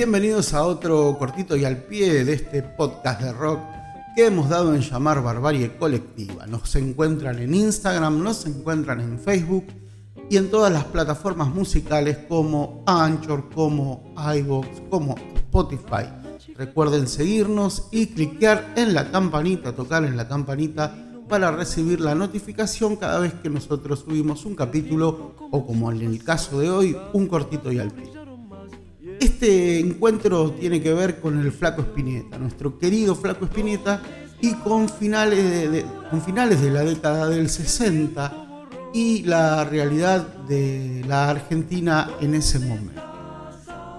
Bienvenidos a otro cortito y al pie de este podcast de rock que hemos dado en llamar Barbarie Colectiva. Nos encuentran en Instagram, nos encuentran en Facebook y en todas las plataformas musicales como Anchor, como iVoox, como Spotify. Recuerden seguirnos y cliquear en la campanita, tocar en la campanita para recibir la notificación cada vez que nosotros subimos un capítulo o como en el caso de hoy, un cortito y al pie. Este encuentro tiene que ver con el Flaco Espineta, nuestro querido Flaco Espineta, y con finales de, con finales de la década del 60 y la realidad de la Argentina en ese momento.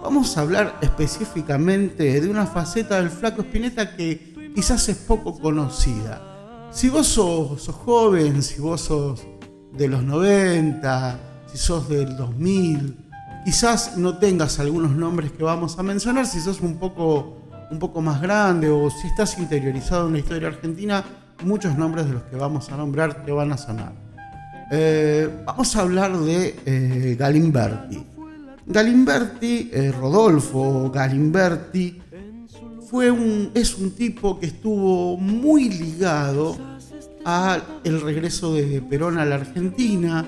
Vamos a hablar específicamente de una faceta del Flaco Espineta que quizás es poco conocida. Si vos sos, sos joven, si vos sos de los 90, si sos del 2000, quizás no tengas algunos nombres que vamos a mencionar, si sos un poco, un poco más grande o si estás interiorizado en la historia argentina, muchos nombres de los que vamos a nombrar te van a sonar. Eh, vamos a hablar de eh, Galimberti. Galimberti, eh, Rodolfo Galimberti, fue un, es un tipo que estuvo muy ligado al regreso de Perón a la Argentina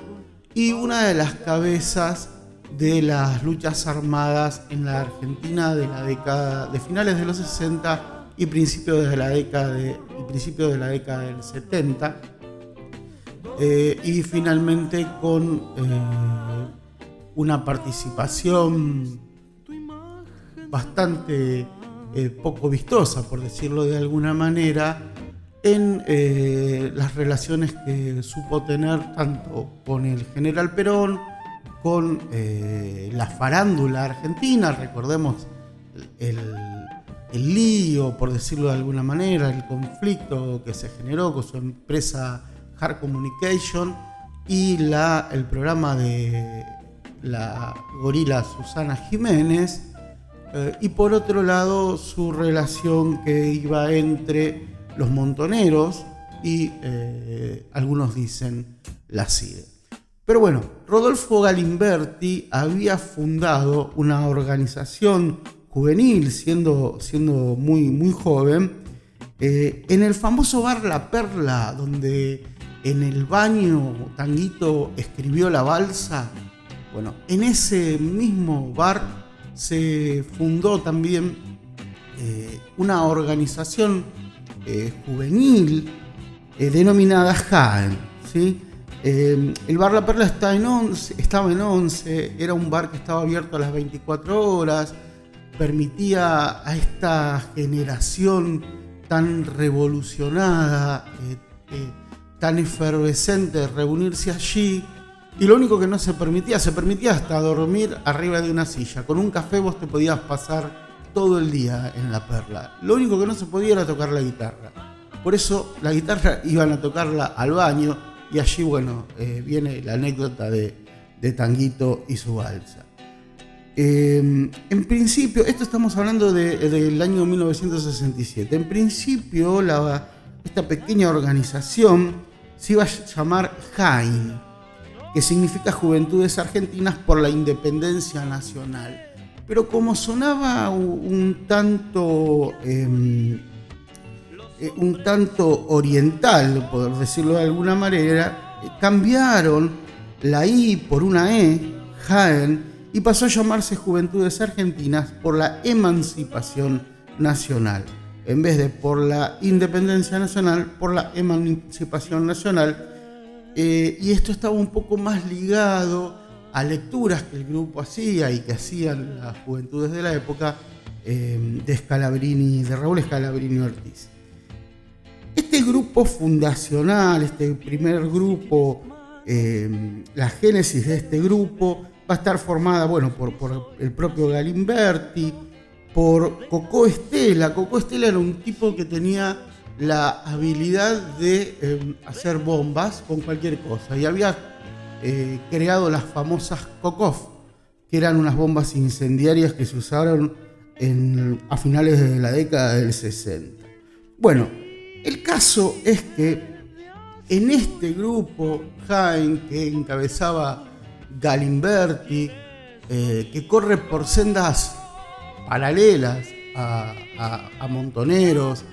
y una de las cabezas de las luchas armadas en la Argentina de la década de finales de los 60 y principios de la década de, principios de la década del 70 eh, y finalmente con eh, una participación bastante eh, poco vistosa, por decirlo de alguna manera, en las relaciones que supo tener tanto con el general Perón, con eh, la farándula argentina, recordemos el, lío, por decirlo de alguna manera, el conflicto que se generó con su empresa Hard Communication y el programa de la gorila Susana Jiménez, eh, y por otro lado su relación que iba entre los montoneros y eh, algunos dicen la CIDE. Pero bueno, Rodolfo Galimberti había fundado una organización juvenil, siendo, siendo muy, muy joven, eh, en el famoso bar La Perla, donde en el baño Tanguito escribió la balsa. Bueno, en ese mismo bar se fundó también eh, una organización eh, juvenil denominada JAEN, ¿sí? Eh, el bar La Perla está en estaba en 11, era un bar que estaba abierto a las 24 horas, permitía a esta generación tan revolucionada, eh, eh, tan efervescente reunirse allí. Y lo único que no se permitía, se permitía hasta dormir arriba de una silla. Con un café vos te podías pasar todo el día en la perla. Lo único que no se podía era tocar la guitarra. Por eso la guitarra iban a tocarla al baño y allí, bueno, eh, viene la anécdota de, Tanguito y su balsa. Em, en principio, esto estamos hablando del año 1967. En principio, esta pequeña organización se iba a llamar JAIN, que significa Juventudes Argentinas por la Independencia Nacional. Pero como sonaba un, tanto em, un tanto oriental, por decirlo de alguna manera, eh, cambiaron la I por una E, Jaén, y pasó a llamarse Juventudes Argentinas por la emancipación nacional. En vez de por la independencia nacional, por la emancipación nacional. Eh, y esto estaba un poco más ligado a lecturas que el grupo hacía y que hacían las juventudes de la época de Scalabrini, de Raúl Scalabrini Ortiz. Este grupo fundacional, este primer grupo, eh, la génesis de este grupo va a estar formada, bueno, por, el propio Galimberti, por Coco Estela. Coco Estela era un tipo que tenía la habilidad de eh, hacer bombas con cualquier cosa y había eh, creado las famosas Kokov, que eran unas bombas incendiarias que se usaron a finales de la década del 60. Bueno, el caso es que en este grupo, Jaime, que encabezaba Galimberti, eh, que corre por sendas paralelas a, Montoneros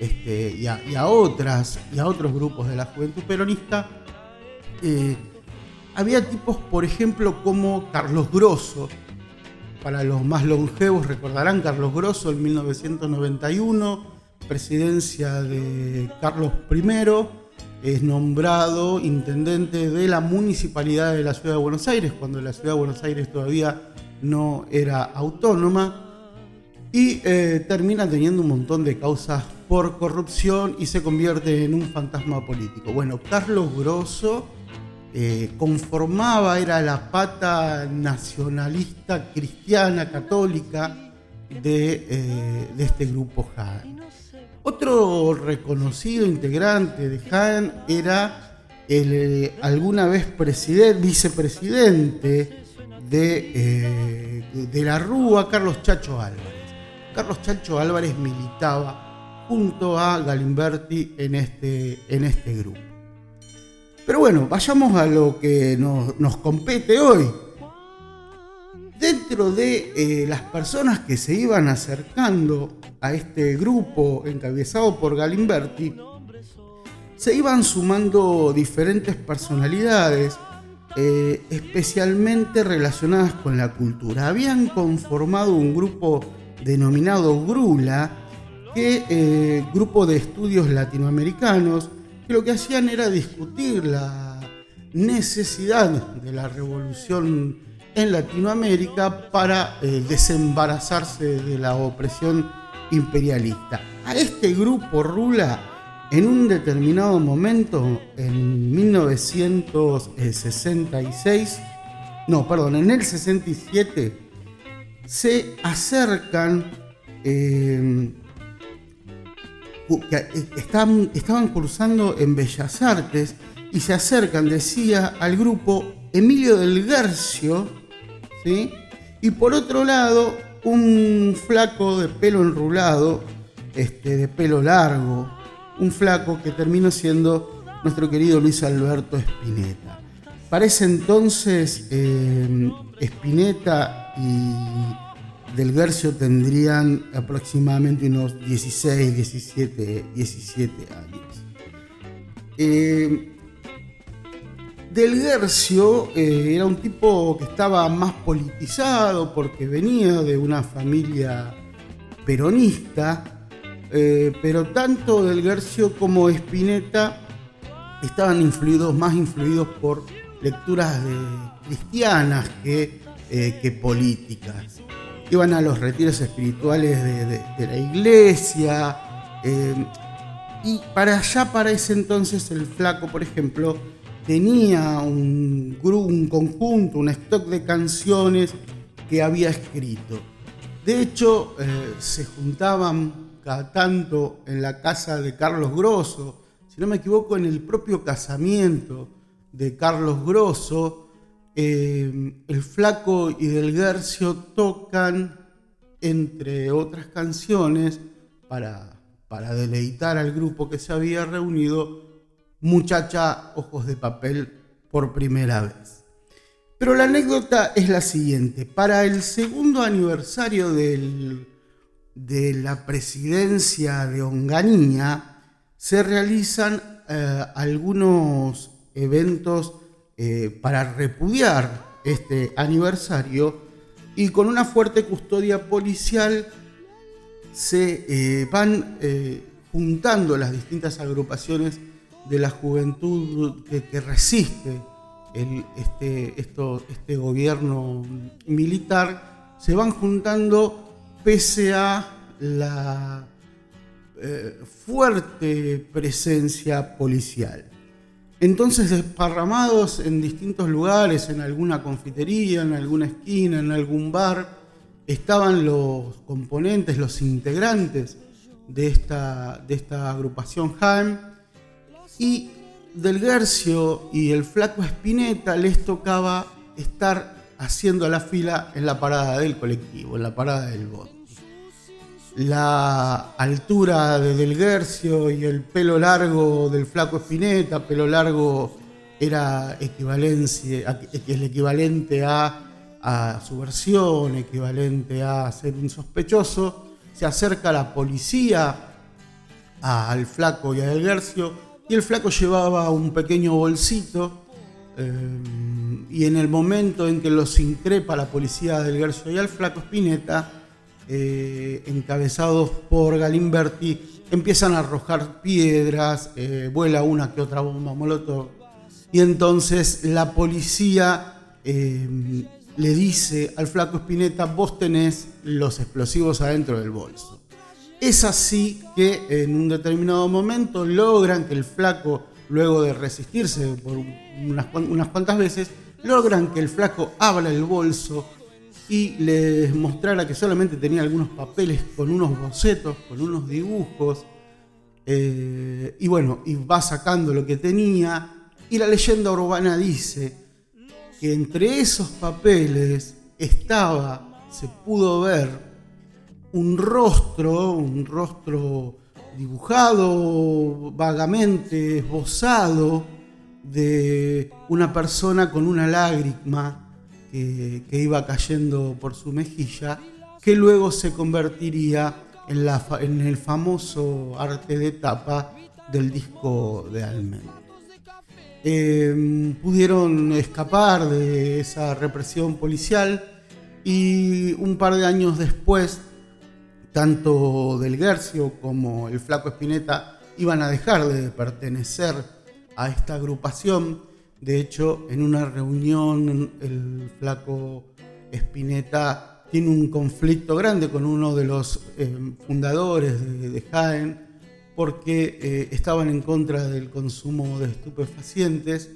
este, y, a, otras, y a otros grupos de la juventud peronista, eh, había tipos, por ejemplo, como Carlos Grosso. Para los más longevos recordarán Carlos Grosso en 1991, presidencia de Carlos I, es nombrado intendente de la municipalidad de la ciudad de Buenos Aires, cuando la ciudad de Buenos Aires todavía no era autónoma, y eh, termina teniendo un montón de causas por corrupción y se convierte en un fantasma político. Bueno, Carlos Grosso eh, conformaba, era la pata nacionalista cristiana católica de, eh, este grupo Jaén. Otro reconocido integrante de Jaén era el eh, alguna vez vicepresidente de, de la Rúa, Carlos Chacho Álvarez. Carlos Chacho Álvarez militaba junto a Galimberti en este, en este grupo. Pero bueno, vayamos a lo que nos, compete hoy. Dentro de eh, las personas que se iban acercando a este grupo encabezado por Galimberti, se iban sumando diferentes personalidades, eh, especialmente relacionadas con la cultura. Habían conformado un grupo denominado Grula, que eh, grupo de estudios latinoamericanos, que lo que hacían era discutir la necesidad de la revolución en Latinoamérica para eh, desembarazarse de la opresión imperialista. A este grupo Rula, en un determinado momento, en 1966, no, perdón, en el 67, se acercan eh, eh, estaban, estaban cursando en Bellas Artes y se acercan, decía, al grupo Emilio del Garcio, y por otro lado, un flaco de pelo enrulado, este, de pelo largo, un flaco que terminó siendo nuestro querido Luis Alberto Spinetta. Para ese entonces, eh, Spinetta y del Garcio tendrían aproximadamente unos 16, 17, 17 años. Eh, del Gercio eh, era un tipo que estaba más politizado porque venía de una familia peronista, eh, pero tanto Del Gercio como Spinetta estaban influidos, más influidos por lecturas cristianas que, que políticas iban a los retiros espirituales de, la iglesia. Eh, y para allá, para ese entonces, el flaco, por ejemplo, tenía un, un conjunto, un stock de canciones que había escrito. De hecho, eh, se juntaban cada tanto en la casa de Carlos Grosso, si no me equivoco, en el propio casamiento de Carlos Grosso, eh, el Flaco y Del Guercio tocan, entre otras canciones, para, para deleitar al grupo que se había reunido, Muchacha Ojos de Papel por primera vez. Pero la anécdota es la siguiente. Para el segundo aniversario de la presidencia de Onganía se realizan eh, algunos eventos eh, para repudiar este aniversario y con una fuerte custodia policial se eh, van juntando las distintas agrupaciones de la juventud que, resiste este, este gobierno militar, se van juntando pese a la fuerte presencia policial. Entonces, desparramados en distintos lugares, en alguna confitería, en alguna esquina, en algún bar, estaban los componentes, los integrantes de esta, de esta agrupación Jaime y del Gercio y el flaco Espineta les tocaba estar haciendo la fila en la parada del colectivo, en la parada del bote. La altura de Del Guercio y el pelo largo del flaco Espineta, pelo largo era equivalencia, el equivalente a, a su versión, equivalente a ser un sospechoso, se acerca la policía, al flaco y a Elgercio, y el flaco llevaba un pequeño bolsito, eh, y en el momento en que los increpa la policía del Elgercio y al flaco Spinetta, eh, encabezados por Galimberti, empiezan a arrojar piedras, eh, vuela una que otra bomba molotov, y entonces la policía le dice al flaco Spinetta, vos tenés los explosivos adentro del bolso. Es así que en un determinado momento logran que el flaco, luego de resistirse por unas, cuantas veces, logran que el flaco abra el bolso y les mostrara que solamente tenía algunos papeles con unos bocetos, con unos dibujos. Eh, y bueno, y va sacando lo que tenía. Y la leyenda urbana dice que entre esos papeles estaba, se pudo ver un rostro, un rostro dibujado, vagamente esbozado, de una persona con una lágrima que, iba cayendo por su mejilla, que luego se convertiría en, la, en el famoso arte de tapa del disco de Almendra. Em, pudieron escapar de esa represión policial y un par de años después, tanto Del Guercio como el Flaco Espineta iban a dejar de pertenecer a esta agrupación. De hecho, en una reunión el Flaco Espineta tiene un conflicto grande con uno de los em, fundadores de Jaén, porque eh, estaban en contra del consumo de estupefacientes,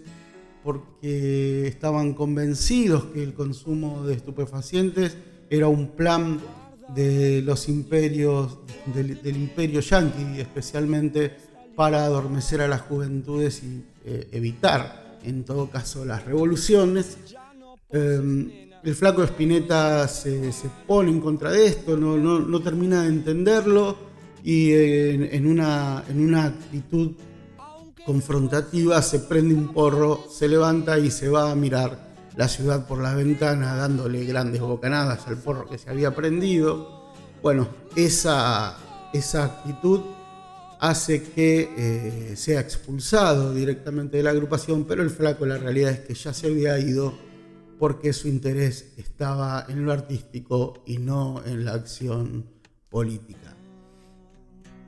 porque estaban convencidos que el consumo de estupefacientes era un plan de los imperios, del, imperio yanqui, especialmente para adormecer a las juventudes y eh, evitar, en todo caso, las revoluciones. Em, el flaco Espineta se, pone en contra de esto, no, no termina de entenderlo y en, una, en una actitud confrontativa se prende un porro, se levanta y se va a mirar la ciudad por la ventana dándole grandes bocanadas al porro que se había prendido. Bueno, esa, esa actitud hace que eh, sea expulsado directamente de la agrupación, pero el flaco la realidad es que ya se había ido porque su interés estaba en lo artístico y no en la acción política.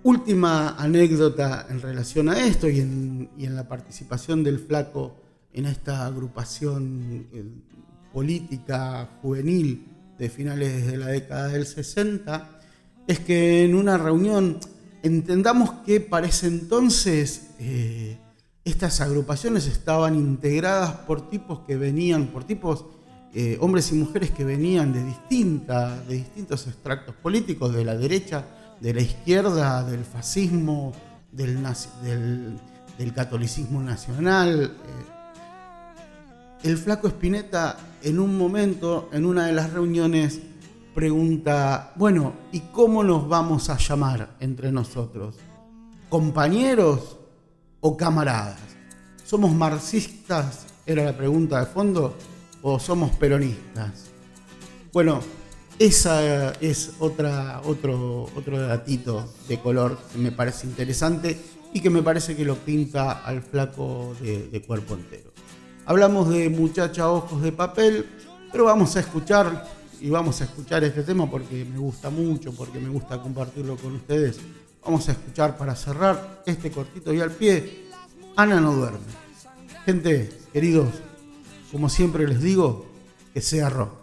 Última anécdota en relación a esto y en, la participación del flaco en esta agrupación eh, política juvenil de finales de la década del 60, es que en una reunión entendamos que para ese entonces eh, estas agrupaciones estaban integradas por tipos que venían, por tipos, eh, hombres y mujeres que venían de, distintas, de distintos extractos políticos, de la derecha, de la izquierda, del fascismo, del, catolicismo nacional. El flaco Espineta en un momento, en una de las reuniones, pregunta, bueno, ¿y cómo nos vamos a llamar entre nosotros? ¿Compañeros o camaradas? ¿Somos marxistas? Era la pregunta de fondo. ¿O somos peronistas? Bueno, esa es otra, otro, otro datito de color que me parece interesante y que me parece que lo pinta al flaco de, cuerpo entero. Hablamos de muchacha ojos de papel, pero vamos a escuchar y vamos a escuchar este tema porque me gusta mucho, porque me gusta compartirlo con ustedes. Vamos a escuchar para cerrar este cortito y al pie. Ana no duerme. Gente, queridos, como siempre les digo, que sea rock.